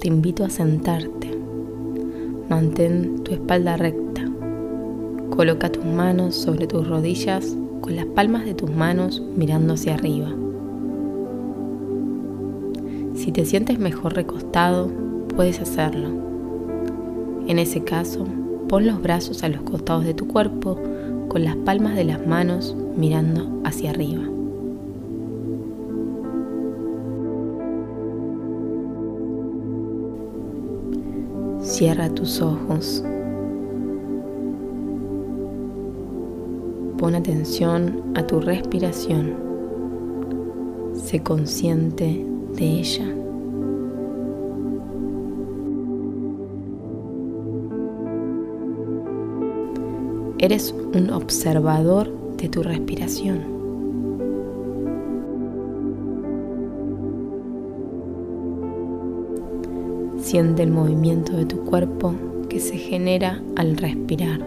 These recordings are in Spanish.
te invito a sentarte. Mantén tu espalda recta. Coloca tus manos sobre tus rodillas con las palmas de tus manos mirando hacia arriba. Si te sientes mejor recostado, puedes hacerlo. En ese caso, pon los brazos a los costados de tu cuerpo con las palmas de las manos mirando hacia arriba. Cierra tus ojos. Pon atención a tu respiración. Sé consciente de ella. Eres un observador de tu respiración. Siente el movimiento de tu cuerpo que se genera al respirar.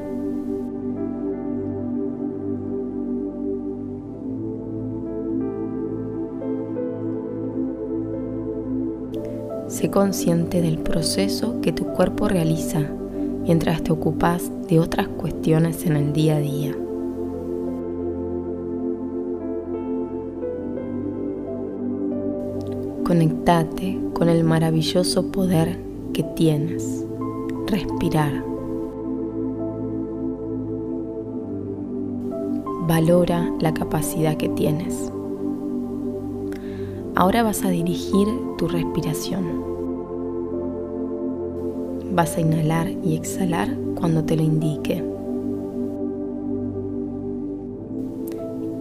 Sé consciente del proceso que tu cuerpo realiza mientras te ocupas de otras cuestiones en el día a día. Conectate con el maravilloso poder que tienes, respirar. Valora la capacidad que tienes. Ahora vas a dirigir tu respiración. Vas a inhalar y exhalar cuando te lo indique.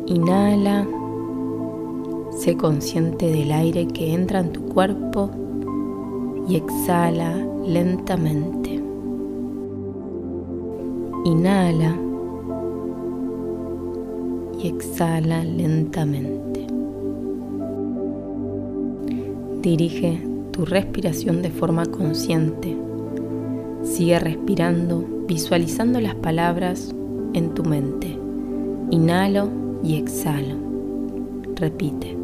Inhala, sé consciente del aire que entra en tu cuerpo y exhala lentamente. Inhala y exhala lentamente. Dirige tu respiración de forma consciente Sigue respirando, visualizando las palabras en tu mente. Inhalo y exhalo. Repite.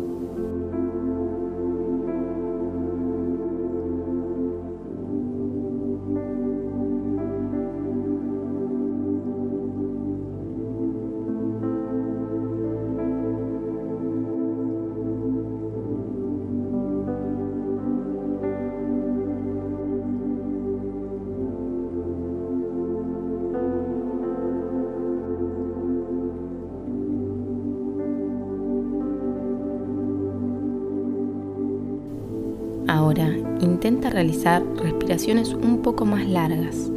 Ahora intenta realizar respiraciones un poco más largas.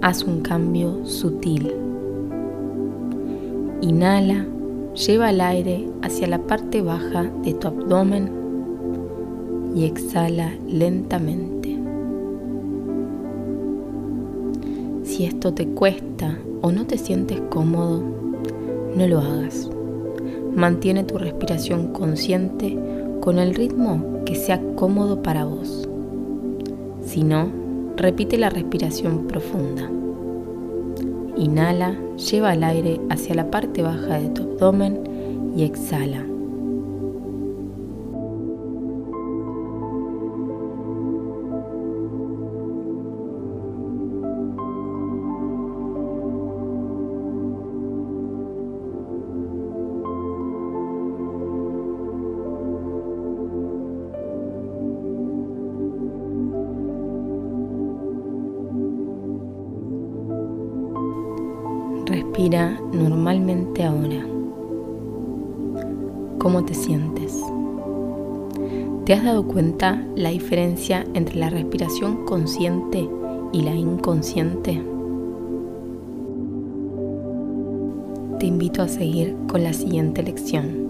Haz un cambio sutil. Inhala, lleva el aire hacia la parte baja de tu abdomen y exhala lentamente. Si esto te cuesta o no te sientes cómodo, no lo hagas. Mantiene tu respiración consciente con el ritmo que sea cómodo para vos. Si no, repite la respiración profunda. Inhala, lleva el aire hacia la parte baja de tu abdomen y exhala. Respira normalmente ahora. ¿Cómo te sientes? ¿Te has dado cuenta la diferencia entre la respiración consciente y la inconsciente? Te invito a seguir con la siguiente lección.